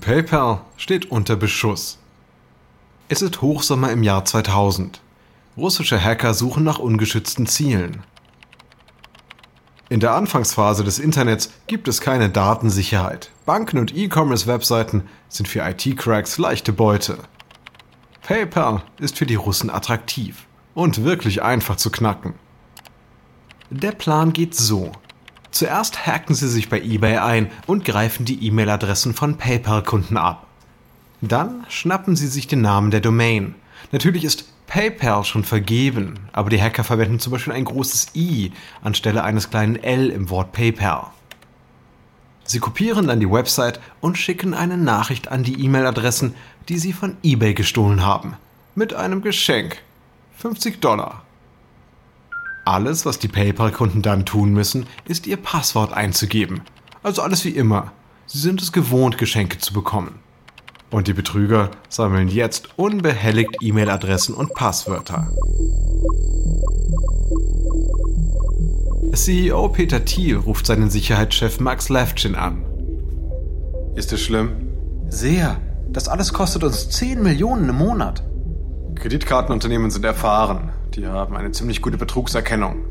PayPal steht unter Beschuss. Es ist Hochsommer im Jahr 2000. Russische Hacker suchen nach ungeschützten Zielen. In der Anfangsphase des Internets gibt es keine Datensicherheit. Banken und E-Commerce-Webseiten sind für IT-Cracks leichte Beute. PayPal ist für die Russen attraktiv und wirklich einfach zu knacken. Der Plan geht so. Zuerst hacken sie sich bei eBay ein und greifen die E-Mail-Adressen von PayPal-Kunden ab. Dann schnappen sie sich den Namen der Domain. Natürlich ist PayPal schon vergeben, aber die Hacker verwenden zum Beispiel ein großes I anstelle eines kleinen L im Wort PayPal. Sie kopieren dann die Website und schicken eine Nachricht an die E-Mail-Adressen, die sie von eBay gestohlen haben. Mit einem Geschenk. 50 Dollar. Alles, was die PayPal-Kunden dann tun müssen, ist ihr Passwort einzugeben. Also alles wie immer. Sie sind es gewohnt, Geschenke zu bekommen. Und die Betrüger sammeln jetzt unbehelligt E-Mail-Adressen und Passwörter. CEO Peter Thiel ruft seinen Sicherheitschef Max Levchin an. Ist es schlimm? Sehr. Das alles kostet uns 10 Millionen im Monat. Kreditkartenunternehmen sind erfahren. Die haben eine ziemlich gute Betrugserkennung.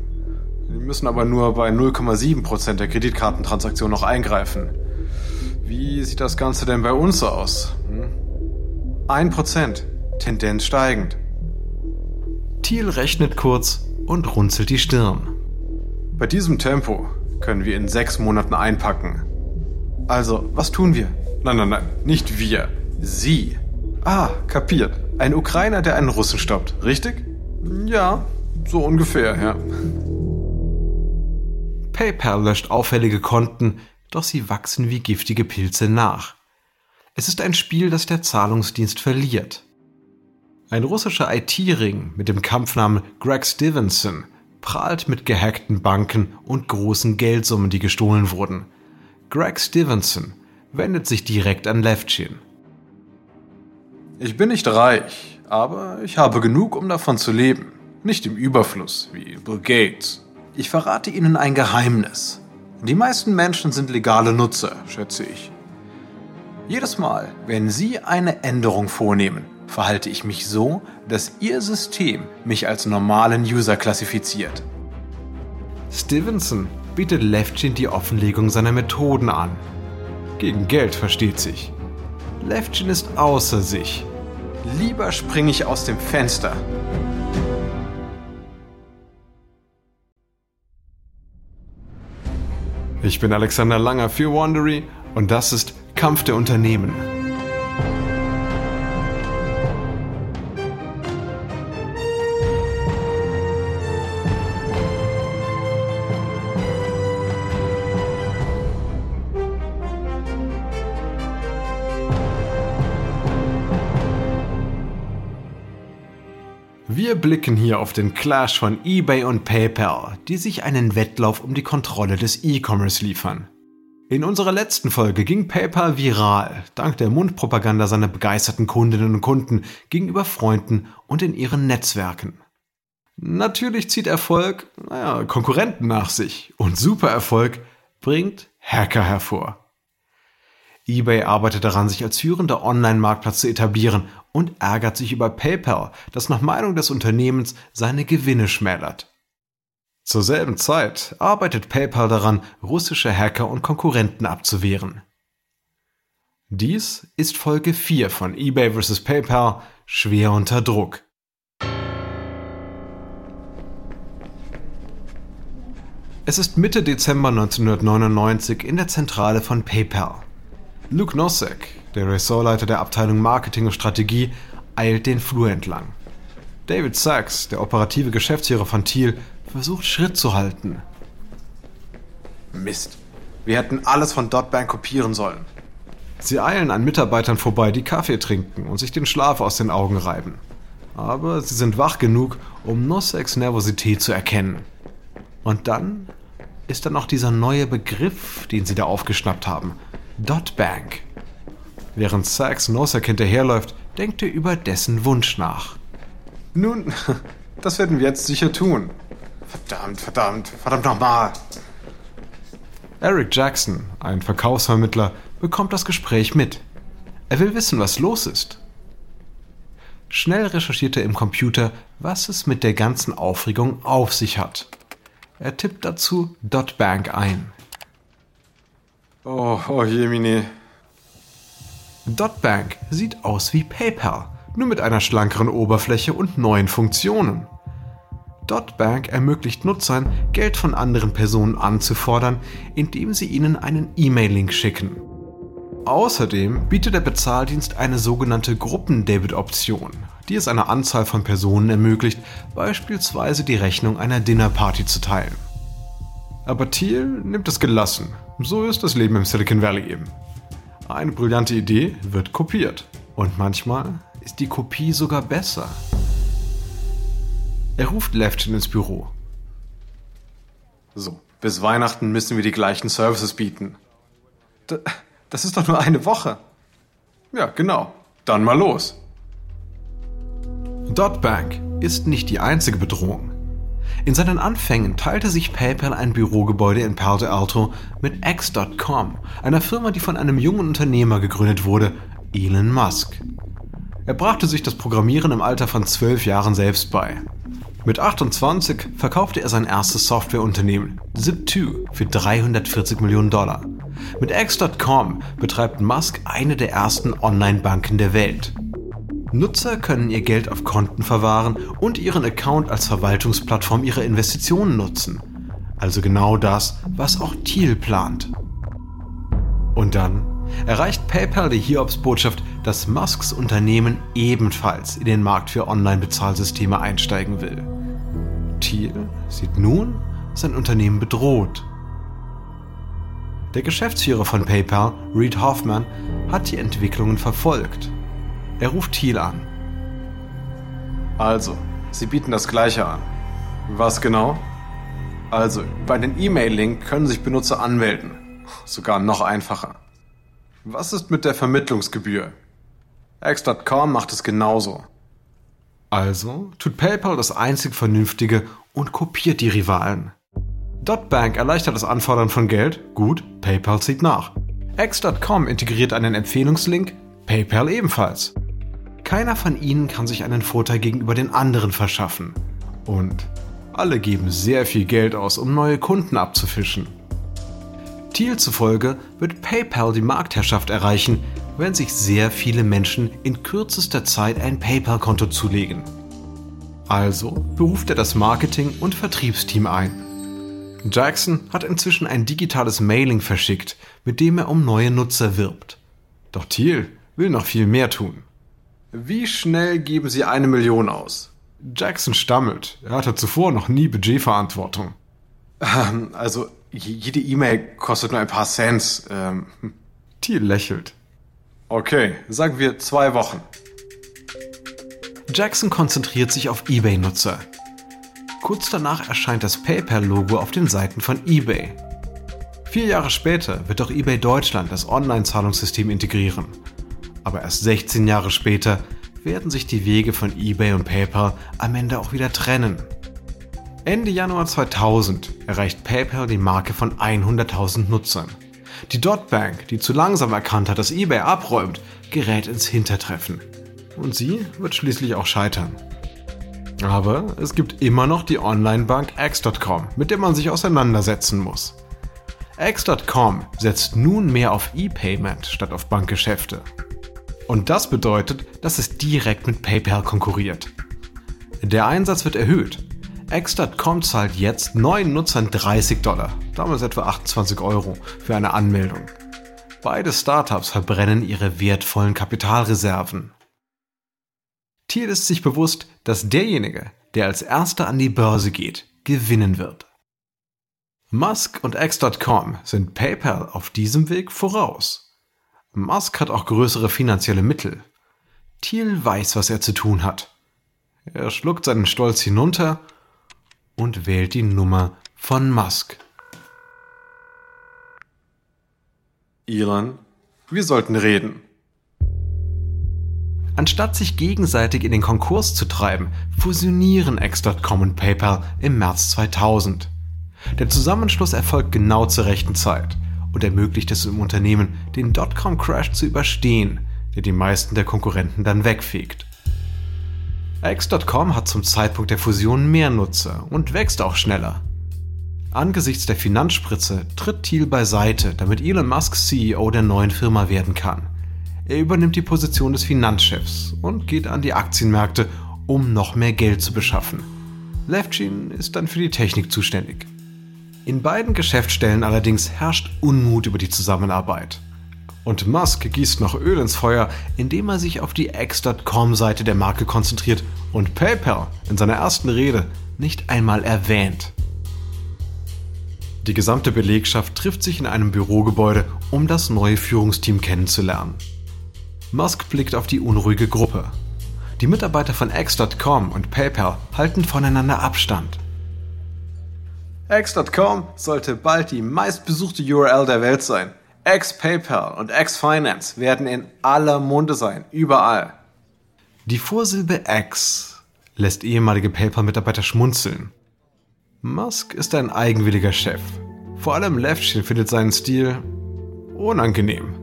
Die müssen aber nur bei 0,7% der Kreditkartentransaktionen noch eingreifen. Wie sieht das Ganze denn bei uns aus? Hm? Ein Prozent, Tendenz steigend. Thiel rechnet kurz und runzelt die Stirn. Bei diesem Tempo können wir in sechs Monaten einpacken. Also, was tun wir? Nein, nein, nein, nicht wir. Sie. Ah, kapiert. Ein Ukrainer, der einen Russen stoppt, richtig? Ja, so ungefähr, ja. PayPal löscht auffällige Konten, doch sie wachsen wie giftige Pilze nach. Es ist ein Spiel, das der Zahlungsdienst verliert. Ein russischer IT-Ring mit dem Kampfnamen Greg Stevenson prahlt mit gehackten Banken und großen Geldsummen, die gestohlen wurden. Greg Stevenson wendet sich direkt an Levchin. Ich bin nicht reich, aber ich habe genug, um davon zu leben. Nicht im Überfluss wie Bill Gates. Ich verrate Ihnen ein Geheimnis. Die meisten Menschen sind legale Nutzer, schätze ich. Jedes Mal, wenn Sie eine Änderung vornehmen, verhalte ich mich so, dass Ihr System mich als normalen User klassifiziert. Stevenson bietet Levchin die Offenlegung seiner Methoden an. Gegen Geld versteht sich. Levchin ist außer sich. Lieber springe ich aus dem Fenster. Ich bin Alexander Langer für Wandery und das ist Kampf der Unternehmen. Blicken hier auf den Clash von eBay und PayPal, die sich einen Wettlauf um die Kontrolle des E-Commerce liefern. In unserer letzten Folge ging PayPal viral, dank der Mundpropaganda seiner begeisterten Kundinnen und Kunden gegenüber Freunden und in ihren Netzwerken. Natürlich zieht Erfolg, naja, Konkurrenten nach sich und Supererfolg bringt Hacker hervor eBay arbeitet daran, sich als führender Online-Marktplatz zu etablieren und ärgert sich über PayPal, das nach Meinung des Unternehmens seine Gewinne schmälert. Zur selben Zeit arbeitet PayPal daran, russische Hacker und Konkurrenten abzuwehren. Dies ist Folge 4 von eBay vs. PayPal schwer unter Druck. Es ist Mitte Dezember 1999 in der Zentrale von PayPal. Luke Nosek, der Ressortleiter der Abteilung Marketing und Strategie, eilt den Flur entlang. David Sachs, der operative Geschäftsführer von Thiel, versucht Schritt zu halten. Mist. Wir hätten alles von Dotbank kopieren sollen. Sie eilen an Mitarbeitern vorbei, die Kaffee trinken und sich den Schlaf aus den Augen reiben. Aber sie sind wach genug, um Noseks Nervosität zu erkennen. Und dann ist da noch dieser neue Begriff, den sie da aufgeschnappt haben – Dotbank. Während Sachs Nosek hinterherläuft, denkt er über dessen Wunsch nach. Nun, das werden wir jetzt sicher tun. Verdammt, verdammt, verdammt nochmal. Eric Jackson, ein Verkaufsvermittler, bekommt das Gespräch mit. Er will wissen, was los ist. Schnell recherchiert er im Computer, was es mit der ganzen Aufregung auf sich hat. Er tippt dazu .bank ein. Oh, oh Jemine. .bank sieht aus wie PayPal, nur mit einer schlankeren Oberfläche und neuen Funktionen. Dotbank ermöglicht Nutzern, Geld von anderen Personen anzufordern, indem sie ihnen einen E-Mail-Link schicken. Außerdem bietet der Bezahldienst eine sogenannte Gruppen-Debit-Option, die es einer Anzahl von Personen ermöglicht, beispielsweise die Rechnung einer Dinnerparty zu teilen. Aber Thiel nimmt es gelassen. So ist das Leben im Silicon Valley eben. Eine brillante Idee wird kopiert. Und manchmal ist die Kopie sogar besser. Er ruft Lefton ins Büro. So, bis Weihnachten müssen wir die gleichen Services bieten. D das ist doch nur eine Woche. Ja, genau. Dann mal los. Dotbank ist nicht die einzige Bedrohung. In seinen Anfängen teilte sich PayPal ein Bürogebäude in Palo Alto mit X.com, einer Firma, die von einem jungen Unternehmer gegründet wurde, Elon Musk. Er brachte sich das Programmieren im Alter von zwölf Jahren selbst bei. Mit 28 verkaufte er sein erstes Softwareunternehmen, Zip2, für 340 Millionen Dollar. Mit X.com betreibt Musk eine der ersten Online-Banken der Welt. Nutzer können ihr Geld auf Konten verwahren und ihren Account als Verwaltungsplattform ihrer Investitionen nutzen. Also genau das, was auch Thiel plant. Und dann erreicht PayPal die Hiobsbotschaft, dass Musks Unternehmen ebenfalls in den Markt für Online-Bezahlsysteme einsteigen will. Thiel sieht nun sein Unternehmen bedroht. Der Geschäftsführer von PayPal, Reid Hoffman, hat die Entwicklungen verfolgt. Er ruft Thiel an. Also, Sie bieten das Gleiche an. Was genau? Also, bei den E-Mail-Link können sich Benutzer anmelden. Sogar noch einfacher. Was ist mit der Vermittlungsgebühr? X.com macht es genauso. Also tut PayPal das einzig Vernünftige und kopiert die Rivalen. Dotbank erleichtert das Anfordern von Geld, gut, PayPal zieht nach. X.com integriert einen Empfehlungslink, PayPal ebenfalls. Keiner von ihnen kann sich einen Vorteil gegenüber den anderen verschaffen. Und alle geben sehr viel Geld aus, um neue Kunden abzufischen. Thiel zufolge wird PayPal die Marktherrschaft erreichen, wenn sich sehr viele Menschen in kürzester Zeit ein PayPal-Konto zulegen. Also beruft er das Marketing- und Vertriebsteam ein. Jackson hat inzwischen ein digitales Mailing verschickt, mit dem er um neue Nutzer wirbt. Doch Thiel will noch viel mehr tun. Wie schnell geben Sie eine Million aus? Jackson stammelt. Er hatte zuvor noch nie Budgetverantwortung. Ähm, also, jede E-Mail kostet nur ein paar Cents. Ähm. Thiel lächelt. Okay, sagen wir zwei Wochen. Jackson konzentriert sich auf eBay-Nutzer. Kurz danach erscheint das PayPal-Logo auf den Seiten von eBay. Vier Jahre später wird auch eBay Deutschland das Online-Zahlungssystem integrieren. Aber erst 16 Jahre später werden sich die Wege von eBay und PayPal am Ende auch wieder trennen. Ende Januar 2000 erreicht PayPal die Marke von 100.000 Nutzern. Die Dotbank, die zu langsam erkannt hat, dass eBay abräumt, gerät ins Hintertreffen. Und sie wird schließlich auch scheitern. Aber es gibt immer noch die Online-Bank X.com, mit der man sich auseinandersetzen muss. X.com setzt nun mehr auf E-Payment statt auf Bankgeschäfte. Und das bedeutet, dass es direkt mit PayPal konkurriert. Der Einsatz wird erhöht X.com zahlt jetzt neuen Nutzern 30 Dollar, damals etwa 28 Euro, für eine Anmeldung. Beide Startups verbrennen ihre wertvollen Kapitalreserven. Thiel ist sich bewusst, dass derjenige, der als erster an die Börse geht, gewinnen wird. Musk und X.com sind PayPal auf diesem Weg voraus. Musk hat auch größere finanzielle Mittel. Thiel weiß, was er zu tun hat. Er schluckt seinen Stolz hinunter und wählt die Nummer von Musk. Elon, wir sollten reden. Anstatt sich gegenseitig in den Konkurs zu treiben, fusionieren X.com und PayPal im März 2000. Der Zusammenschluss erfolgt genau zur rechten Zeit und ermöglicht es dem Unternehmen, den Dotcom-Crash zu überstehen, der die meisten der Konkurrenten dann wegfegt. X.com hat zum Zeitpunkt der Fusion mehr Nutzer und wächst auch schneller. Angesichts der Finanzspritze tritt Thiel beiseite, damit Elon Musk CEO der neuen Firma werden kann. Er übernimmt die Position des Finanzchefs und geht an die Aktienmärkte, um noch mehr Geld zu beschaffen. Levchin ist dann für die Technik zuständig. In beiden Geschäftsstellen allerdings herrscht Unmut über die Zusammenarbeit. Und Musk gießt noch Öl ins Feuer, indem er sich auf die X.com-Seite der Marke konzentriert und PayPal in seiner ersten Rede nicht einmal erwähnt. Die gesamte Belegschaft trifft sich in einem Bürogebäude, um das neue Führungsteam kennenzulernen. Musk blickt auf die unruhige Gruppe. Die Mitarbeiter von X.com und PayPal halten voneinander Abstand. X.com sollte bald die meistbesuchte URL der Welt sein. X-PayPal und X-Finance werden in aller Munde sein, überall. Die Vorsilbe X lässt ehemalige PayPal-Mitarbeiter schmunzeln. Musk ist ein eigenwilliger Chef. Vor allem Levchin findet seinen Stil unangenehm.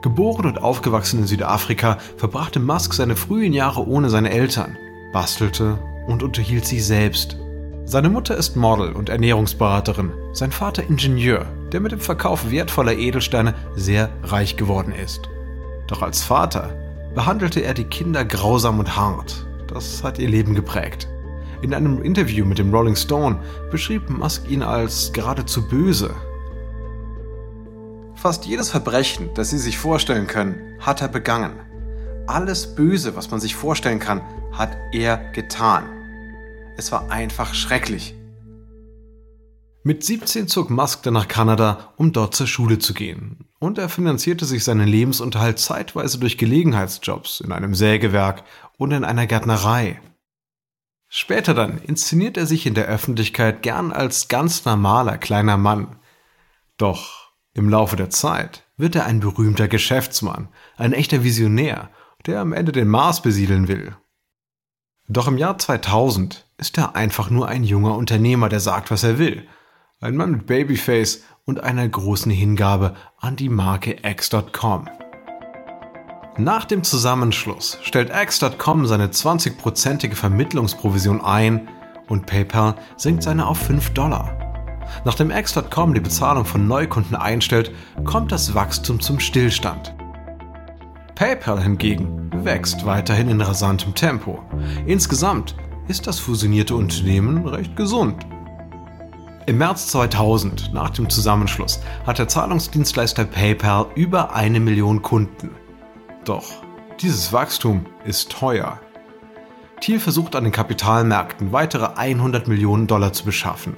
Geboren und aufgewachsen in Südafrika, verbrachte Musk seine frühen Jahre ohne seine Eltern, bastelte und unterhielt sich selbst. Seine Mutter ist Model und Ernährungsberaterin, sein Vater Ingenieur, der mit dem Verkauf wertvoller Edelsteine sehr reich geworden ist. Doch als Vater behandelte er die Kinder grausam und hart. Das hat ihr Leben geprägt. In einem Interview mit dem Rolling Stone beschrieb Musk ihn als geradezu böse. Fast jedes Verbrechen, das Sie sich vorstellen können, hat er begangen. Alles Böse, was man sich vorstellen kann, hat er getan. Es war einfach schrecklich. Mit 17 zog Musk dann nach Kanada, um dort zur Schule zu gehen. Und er finanzierte sich seinen Lebensunterhalt zeitweise durch Gelegenheitsjobs in einem Sägewerk und in einer Gärtnerei. Später dann inszeniert er sich in der Öffentlichkeit gern als ganz normaler kleiner Mann. Doch im Laufe der Zeit wird er ein berühmter Geschäftsmann, ein echter Visionär, der am Ende den Mars besiedeln will. Doch im Jahr 2000 ist er einfach nur ein junger Unternehmer, der sagt, was er will. Ein Mann mit Babyface und einer großen Hingabe an die Marke X.com. Nach dem Zusammenschluss stellt X.com seine 20-prozentige Vermittlungsprovision ein und PayPal senkt seine auf 5 Dollar. Nachdem X.com die Bezahlung von Neukunden einstellt, kommt das Wachstum zum Stillstand. PayPal hingegen wächst weiterhin in rasantem Tempo. Insgesamt ist das fusionierte Unternehmen recht gesund. Im März 2000, nach dem Zusammenschluss, hat der Zahlungsdienstleister PayPal über eine Million Kunden. Doch dieses Wachstum ist teuer. Thiel versucht an den Kapitalmärkten weitere 100 Millionen Dollar zu beschaffen.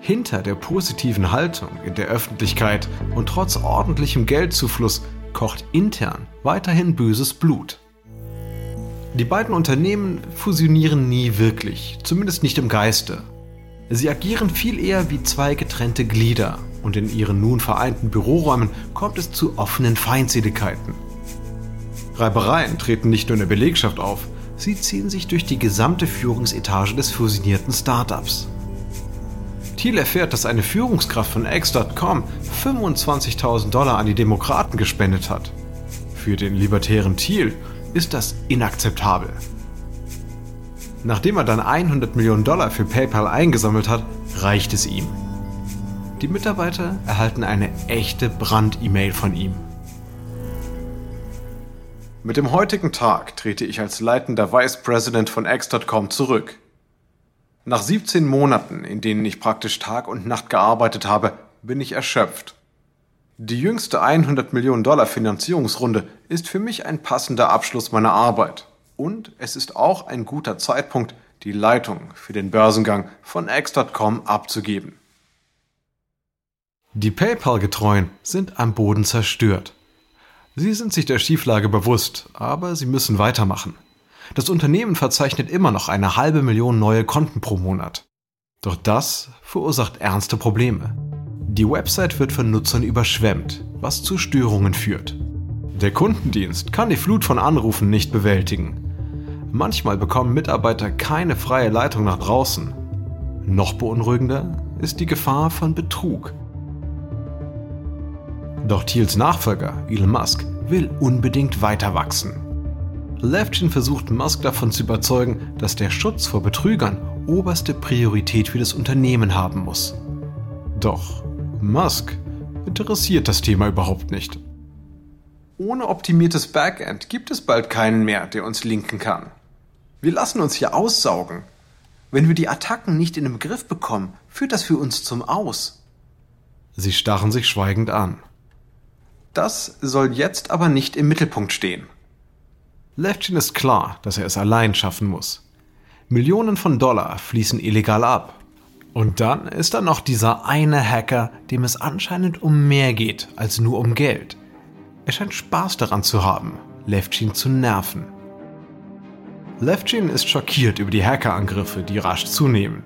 Hinter der positiven Haltung in der Öffentlichkeit und trotz ordentlichem Geldzufluss kocht intern weiterhin böses Blut. Die beiden Unternehmen fusionieren nie wirklich, zumindest nicht im Geiste. Sie agieren viel eher wie zwei getrennte Glieder und in ihren nun vereinten Büroräumen kommt es zu offenen Feindseligkeiten. Reibereien treten nicht nur in der Belegschaft auf, sie ziehen sich durch die gesamte Führungsetage des fusionierten Startups. Thiel erfährt, dass eine Führungskraft von X.com 25.000 Dollar an die Demokraten gespendet hat. Für den libertären Thiel ist das inakzeptabel. Nachdem er dann 100 Millionen Dollar für PayPal eingesammelt hat, reicht es ihm. Die Mitarbeiter erhalten eine echte Brand-E-Mail von ihm. Mit dem heutigen Tag trete ich als leitender Vice President von X.com zurück. Nach 17 Monaten, in denen ich praktisch Tag und Nacht gearbeitet habe, bin ich erschöpft. Die jüngste 100 Millionen Dollar Finanzierungsrunde ist für mich ein passender Abschluss meiner Arbeit. Und es ist auch ein guter Zeitpunkt, die Leitung für den Börsengang von X.com abzugeben. Die PayPal-Getreuen sind am Boden zerstört. Sie sind sich der Schieflage bewusst, aber sie müssen weitermachen. Das Unternehmen verzeichnet immer noch eine halbe Million neue Konten pro Monat. Doch das verursacht ernste Probleme. Die Website wird von Nutzern überschwemmt, was zu Störungen führt. Der Kundendienst kann die Flut von Anrufen nicht bewältigen. Manchmal bekommen Mitarbeiter keine freie Leitung nach draußen. Noch beunruhigender ist die Gefahr von Betrug. Doch Thiels Nachfolger, Elon Musk, will unbedingt weiter wachsen. Levchin versucht Musk davon zu überzeugen, dass der Schutz vor Betrügern oberste Priorität für das Unternehmen haben muss. Doch Musk interessiert das Thema überhaupt nicht. Ohne optimiertes Backend gibt es bald keinen mehr, der uns linken kann. Wir lassen uns hier aussaugen. Wenn wir die Attacken nicht in den Griff bekommen, führt das für uns zum Aus. Sie starren sich schweigend an. Das soll jetzt aber nicht im Mittelpunkt stehen. Levchin ist klar, dass er es allein schaffen muss. Millionen von Dollar fließen illegal ab. Und dann ist da noch dieser eine Hacker, dem es anscheinend um mehr geht als nur um Geld. Er scheint Spaß daran zu haben, Levchin zu nerven. Levchin ist schockiert über die Hackerangriffe, die rasch zunehmen.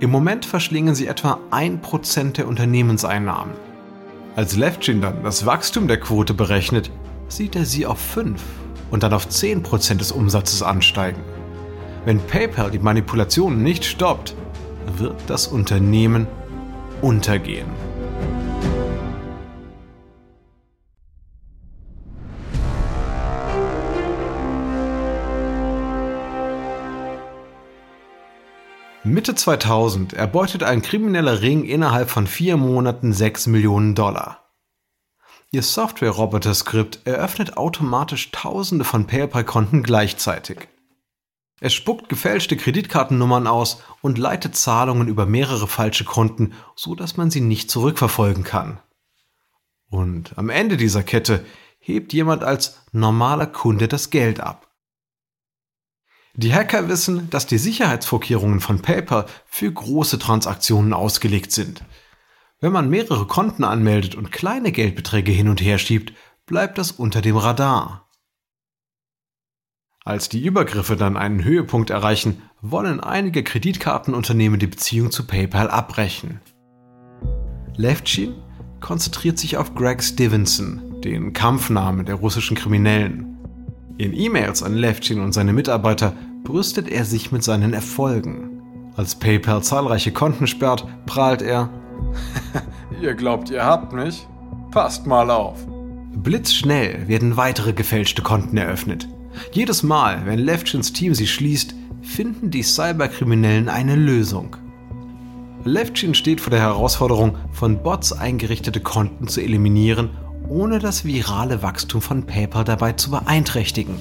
Im Moment verschlingen sie etwa 1% der Unternehmenseinnahmen. Als Levchin dann das Wachstum der Quote berechnet, sieht er sie auf 5 und dann auf 10% des Umsatzes ansteigen. Wenn PayPal die Manipulationen nicht stoppt, wird das Unternehmen untergehen. Mitte 2000 erbeutet ein krimineller Ring innerhalb von vier Monaten 6 Millionen Dollar. Ihr Software-Roboter-Skript eröffnet automatisch Tausende von PayPal-Konten gleichzeitig. Es spuckt gefälschte Kreditkartennummern aus und leitet Zahlungen über mehrere falsche Konten, so dass man sie nicht zurückverfolgen kann. Und am Ende dieser Kette hebt jemand als normaler Kunde das Geld ab. Die Hacker wissen, dass die Sicherheitsvorkehrungen von PayPal für große Transaktionen ausgelegt sind. Wenn man mehrere Konten anmeldet und kleine Geldbeträge hin und her schiebt, bleibt das unter dem Radar. Als die Übergriffe dann einen Höhepunkt erreichen, wollen einige Kreditkartenunternehmen die Beziehung zu PayPal abbrechen. Levchin konzentriert sich auf Greg Stevenson, den Kampfnamen der russischen Kriminellen. In E-Mails an Levchin und seine Mitarbeiter brüstet er sich mit seinen Erfolgen. Als PayPal zahlreiche Konten sperrt, prahlt er: Ihr glaubt, ihr habt mich? Passt mal auf. Blitzschnell werden weitere gefälschte Konten eröffnet. Jedes Mal, wenn Levchins Team sie schließt, finden die Cyberkriminellen eine Lösung. Levchin steht vor der Herausforderung, von Bots eingerichtete Konten zu eliminieren, ohne das virale Wachstum von PayPal dabei zu beeinträchtigen.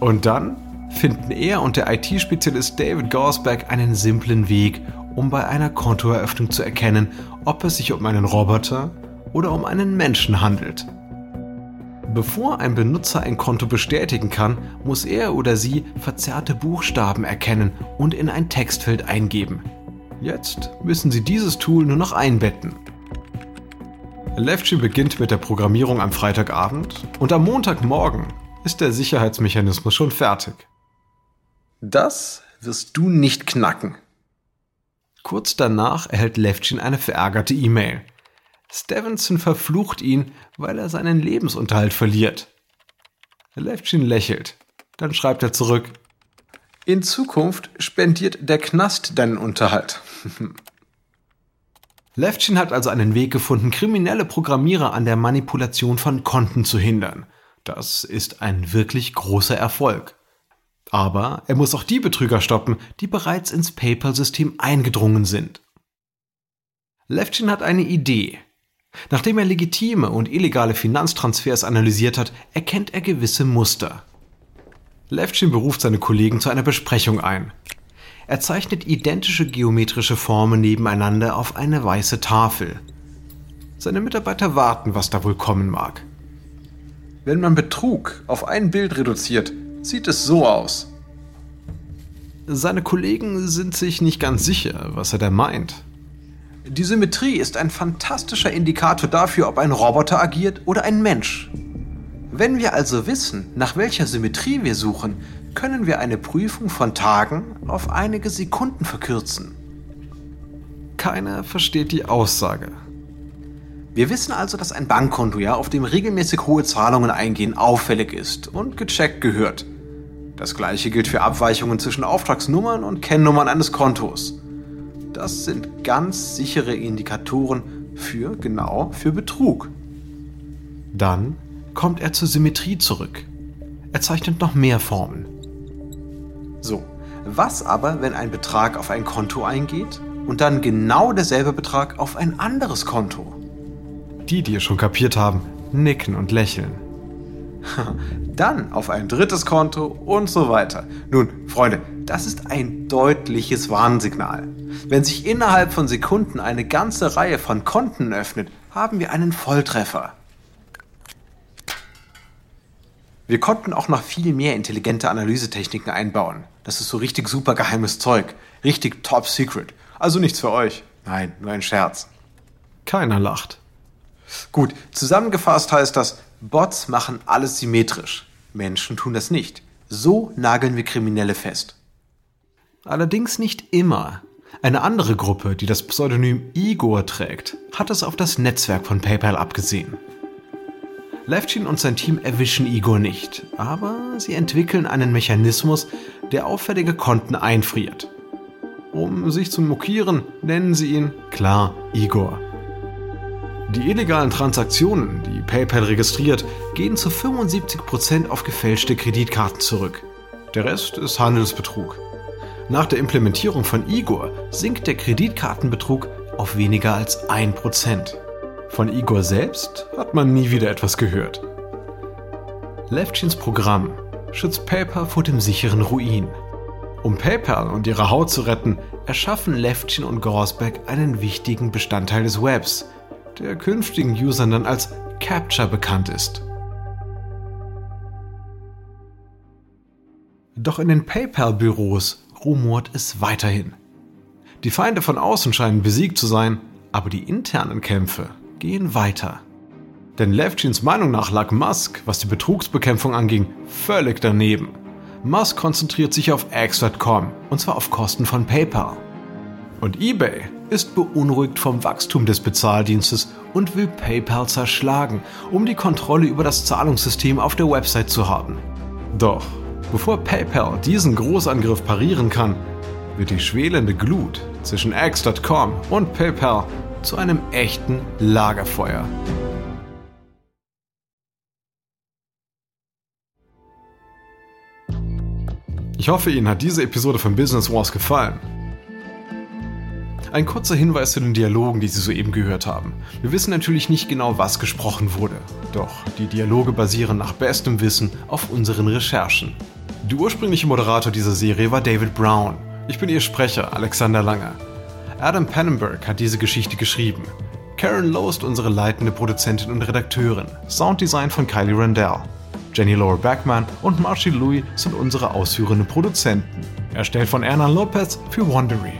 Und dann finden er und der IT-Spezialist David Gorsbeck einen simplen Weg, um bei einer Kontoeröffnung zu erkennen, ob es sich um einen Roboter oder um einen Menschen handelt. Bevor ein Benutzer ein Konto bestätigen kann, muss er oder sie verzerrte Buchstaben erkennen und in ein Textfeld eingeben. Jetzt müssen Sie dieses Tool nur noch einbetten. Levchin beginnt mit der Programmierung am Freitagabend und am Montagmorgen ist der Sicherheitsmechanismus schon fertig. Das wirst du nicht knacken. Kurz danach erhält Levchin eine verärgerte E-Mail. Stevenson verflucht ihn, weil er seinen Lebensunterhalt verliert. Levchin lächelt. Dann schreibt er zurück. In Zukunft spendiert der Knast deinen Unterhalt. Levchin hat also einen Weg gefunden, kriminelle Programmierer an der Manipulation von Konten zu hindern. Das ist ein wirklich großer Erfolg. Aber er muss auch die Betrüger stoppen, die bereits ins PayPal-System eingedrungen sind. Levchin hat eine Idee. Nachdem er legitime und illegale Finanztransfers analysiert hat, erkennt er gewisse Muster. Levchin beruft seine Kollegen zu einer Besprechung ein. Er zeichnet identische geometrische Formen nebeneinander auf eine weiße Tafel. Seine Mitarbeiter warten, was da wohl kommen mag. Wenn man Betrug auf ein Bild reduziert, sieht es so aus. Seine Kollegen sind sich nicht ganz sicher, was er da meint. Die Symmetrie ist ein fantastischer Indikator dafür, ob ein Roboter agiert oder ein Mensch. Wenn wir also wissen, nach welcher Symmetrie wir suchen, können wir eine Prüfung von Tagen auf einige Sekunden verkürzen. Keiner versteht die Aussage. Wir wissen also, dass ein Bankkonto, ja, auf dem regelmäßig hohe Zahlungen eingehen, auffällig ist und gecheckt gehört. Das gleiche gilt für Abweichungen zwischen Auftragsnummern und Kennnummern eines Kontos. Das sind ganz sichere Indikatoren für genau für Betrug. Dann kommt er zur Symmetrie zurück. Er zeichnet noch mehr Formen. So, was aber, wenn ein Betrag auf ein Konto eingeht und dann genau derselbe Betrag auf ein anderes Konto? Die, die es schon kapiert haben, nicken und lächeln. Dann auf ein drittes Konto und so weiter. Nun, Freunde, das ist ein deutliches Warnsignal. Wenn sich innerhalb von Sekunden eine ganze Reihe von Konten öffnet, haben wir einen Volltreffer. Wir konnten auch noch viel mehr intelligente Analysetechniken einbauen. Das ist so richtig super geheimes Zeug. Richtig top secret. Also nichts für euch. Nein, nur ein Scherz. Keiner lacht. Gut, zusammengefasst heißt das, Bots machen alles symmetrisch. Menschen tun das nicht. So nageln wir Kriminelle fest. Allerdings nicht immer. Eine andere Gruppe, die das Pseudonym Igor trägt, hat es auf das Netzwerk von PayPal abgesehen. Levchin und sein Team erwischen Igor nicht, aber sie entwickeln einen Mechanismus, der auffällige Konten einfriert. Um sich zu mokieren, nennen sie ihn klar Igor. Die illegalen Transaktionen, die PayPal registriert, gehen zu 75% auf gefälschte Kreditkarten zurück. Der Rest ist Handelsbetrug. Nach der Implementierung von Igor sinkt der Kreditkartenbetrug auf weniger als 1%. Von Igor selbst hat man nie wieder etwas gehört. Levchins Programm schützt PayPal vor dem sicheren Ruin. Um PayPal und ihre Haut zu retten, erschaffen Levchin und Gorsbeck einen wichtigen Bestandteil des Webs – der künftigen Usern dann als Capture bekannt ist. Doch in den PayPal-Büros rumort es weiterhin. Die Feinde von außen scheinen besiegt zu sein, aber die internen Kämpfe gehen weiter. Denn Levchins Meinung nach lag Musk, was die Betrugsbekämpfung anging, völlig daneben. Musk konzentriert sich auf X.com und zwar auf Kosten von PayPal. Und eBay ist beunruhigt vom Wachstum des Bezahldienstes und will PayPal zerschlagen, um die Kontrolle über das Zahlungssystem auf der Website zu haben. Doch bevor PayPal diesen Großangriff parieren kann, wird die schwelende Glut zwischen X.com und PayPal zu einem echten Lagerfeuer. Ich hoffe, Ihnen hat diese Episode von Business Wars gefallen. Ein kurzer Hinweis zu den Dialogen, die Sie soeben gehört haben. Wir wissen natürlich nicht genau, was gesprochen wurde. Doch die Dialoge basieren nach bestem Wissen auf unseren Recherchen. Der ursprüngliche Moderator dieser Serie war David Brown. Ich bin Ihr Sprecher, Alexander Langer. Adam Pannenberg hat diese Geschichte geschrieben. Karen Lowe ist unsere leitende Produzentin und Redakteurin. Sounddesign von Kylie Randell. Jenny Laura Backman und Marcy Louis sind unsere ausführenden Produzenten. Erstellt von Erna Lopez für Wondery.